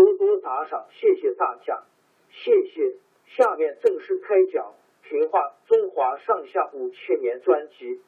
多多打赏，谢谢大家，谢谢。下面正式开讲《评话中华上下五千年》专辑。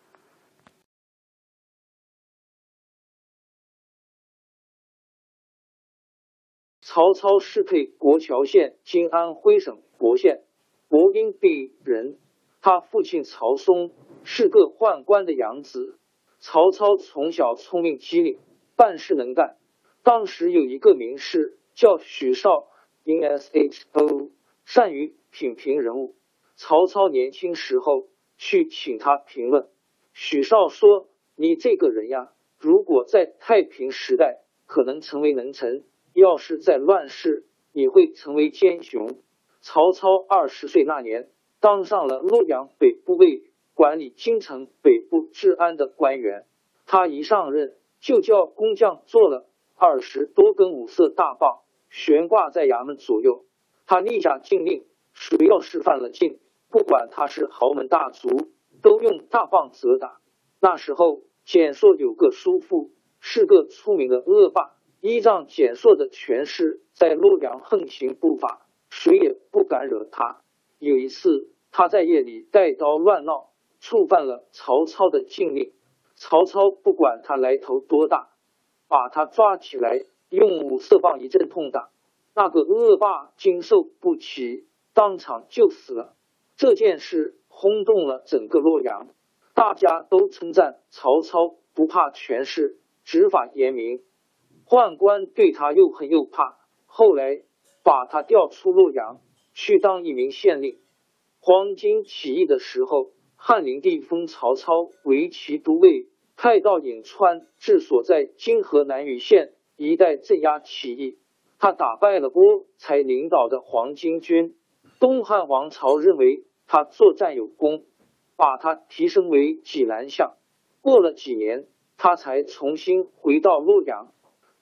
曹操是退国谯县，今安徽省亳县亳阴地人。他父亲曹嵩是个宦官的养子。曹操从小聪明机灵，办事能干。当时有一个名士。叫许绍，n s h o，善于品评人物。曹操年轻时候去请他评论，许绍说：“你这个人呀，如果在太平时代，可能成为能臣；要是在乱世，你会成为奸雄。”曹操二十岁那年，当上了洛阳北部尉，管理京城北部治安的官员。他一上任，就叫工匠做了二十多根五色大棒。悬挂在衙门左右，他立下禁令：谁要是犯了禁，不管他是豪门大族，都用大棒责打。那时候，简硕有个叔父，是个出名的恶霸，依仗简硕的权势，在洛阳横行不法，谁也不敢惹他。有一次，他在夜里带刀乱闹，触犯了曹操的禁令。曹操不管他来头多大，把他抓起来。用五色棒一阵痛打，那个恶霸经受不起，当场就死了。这件事轰动了整个洛阳，大家都称赞曹操不怕权势，执法严明。宦官对他又恨又怕，后来把他调出洛阳，去当一名县令。黄巾起义的时候，汉灵帝封曹操为骑都尉，派到颍川治所在今河南禹县。一代镇压起义，他打败了郭才领导的黄巾军。东汉王朝认为他作战有功，把他提升为济南相。过了几年，他才重新回到洛阳。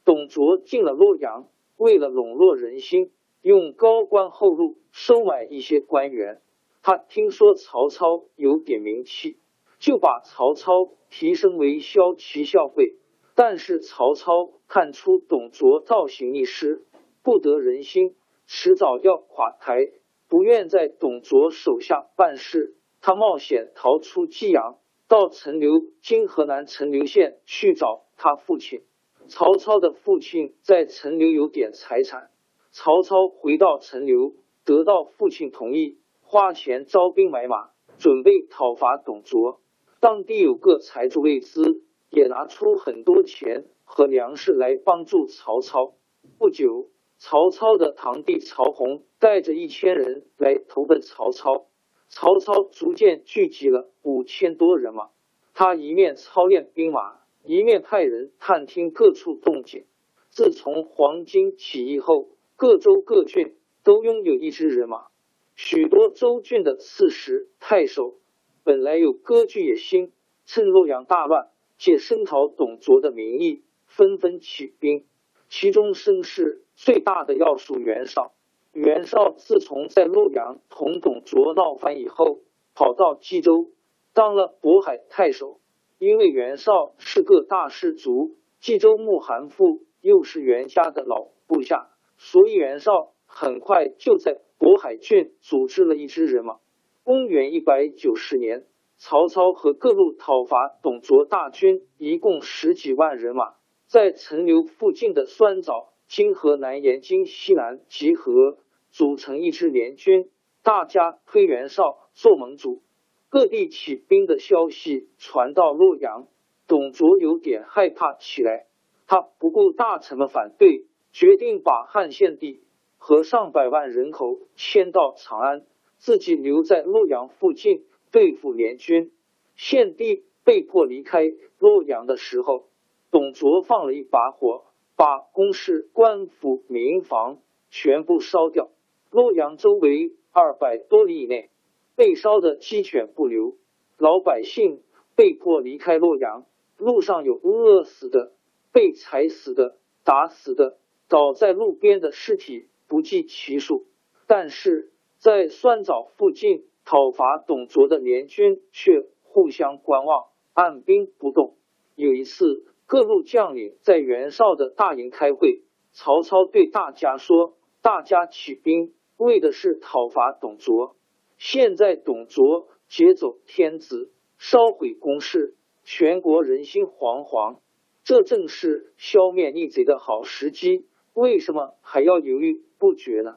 董卓进了洛阳，为了笼络人心，用高官厚禄收买一些官员。他听说曹操有点名气，就把曹操提升为骁骑校尉。但是曹操看出董卓造型逆施，不得人心，迟早要垮台，不愿在董卓手下办事。他冒险逃出济阳，到陈留（今河南陈留县）去找他父亲。曹操的父亲在陈留有点财产，曹操回到陈留，得到父亲同意，花钱招兵买马，准备讨伐董卓。当地有个财主魏资。也拿出很多钱和粮食来帮助曹操。不久，曹操的堂弟曹洪带着一千人来投奔曹操。曹操逐渐聚集了五千多人马，他一面操练兵马，一面派人探听各处动静。自从黄巾起义后，各州各郡都拥有一支人马。许多州郡的刺史、太守本来有割据野心，趁洛阳大乱。借声讨董卓的名义，纷纷起兵。其中声势最大的要数袁绍。袁绍自从在洛阳同董卓闹翻以后，跑到冀州当了渤海太守。因为袁绍是个大氏族，冀州牧韩馥又是袁家的老部下，所以袁绍很快就在渤海郡组织了一支人马。公元一百九十年，曹操和各路讨伐董卓大军一共十几万人马，在陈留附近的酸枣。今河南延津西南集合，组成一支联军，大家推袁绍做盟主。各地起兵的消息传到洛阳，董卓有点害怕起来。他不顾大臣们反对，决定把汉献帝和上百万人口迁到长安，自己留在洛阳附近对付联军。献帝被迫离开洛阳的时候，董卓放了一把火。把宫室、官府、民房全部烧掉。洛阳周围二百多里以内被烧的鸡犬不留，老百姓被迫离开洛阳。路上有饿死的、被踩死的、打死的，倒在路边的尸体不计其数。但是在酸枣附近讨伐董卓的联军却互相观望，按兵不动。有一次。各路将领在袁绍的大营开会，曹操对大家说：“大家起兵，为的是讨伐董卓。现在董卓劫走天子，烧毁宫室，全国人心惶惶，这正是消灭逆贼的好时机。为什么还要犹豫不决呢？”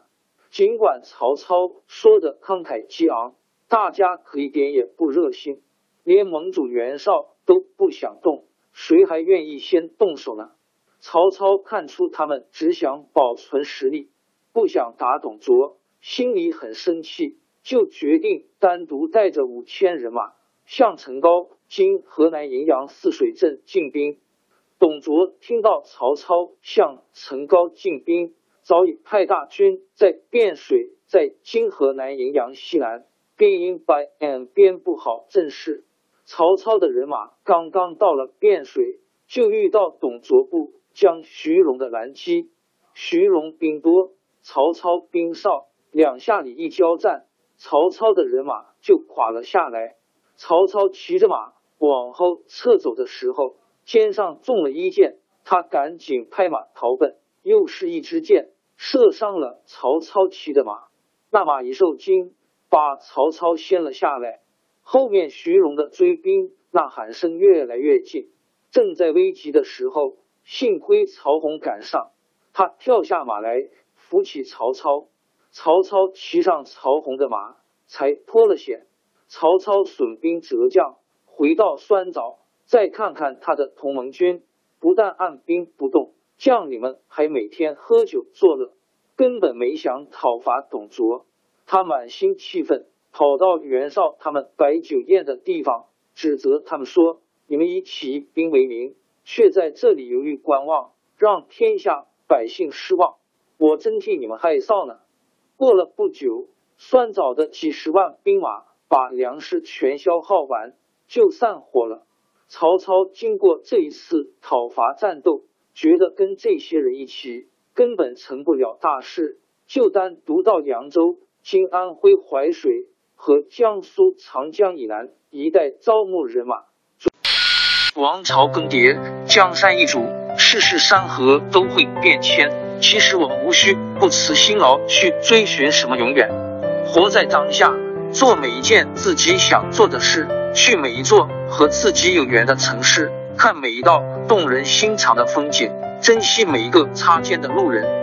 尽管曹操说的慷慨激昂，大家可一点也不热心，连盟主袁绍都不想动。谁还愿意先动手呢？曹操看出他们只想保存实力，不想打董卓，心里很生气，就决定单独带着五千人马向陈高（今河南荥阳泗水镇）进兵。董卓听到曹操向陈高进兵，早已派大军在汴水（在今河南荥阳西南）边营摆岸编不好阵势。曹操的人马刚刚到了汴水，就遇到董卓部将徐荣的拦击。徐荣兵多，曹操兵少，两下里一交战，曹操的人马就垮了下来。曹操骑着马往后撤走的时候，肩上中了一箭，他赶紧拍马逃奔，又是一支箭射伤了曹操骑的马，那马一受惊，把曹操掀了下来。后面徐荣的追兵呐喊声越来越近，正在危急的时候，幸亏曹洪赶上，他跳下马来扶起曹操，曹操骑上曹洪的马，才脱了险。曹操损兵折将，回到酸枣，再看看他的同盟军，不但按兵不动，将领们还每天喝酒作乐，根本没想讨伐董卓。他满心气愤。跑到袁绍他们摆酒宴的地方，指责他们说：“你们以起兵为名，却在这里犹豫观望，让天下百姓失望。我真替你们害臊呢。”过了不久，酸枣的几十万兵马把粮食全消耗完，就散伙了。曹操经过这一次讨伐战斗，觉得跟这些人一起根本成不了大事，就单独到扬州（今安徽淮水）。和江苏长江以南一带招募人马。王朝更迭，江山易主，世事山河都会变迁。其实我们无需不辞辛劳去追寻什么永远，活在当下，做每一件自己想做的事，去每一座和自己有缘的城市，看每一道动人心肠的风景，珍惜每一个擦肩的路人。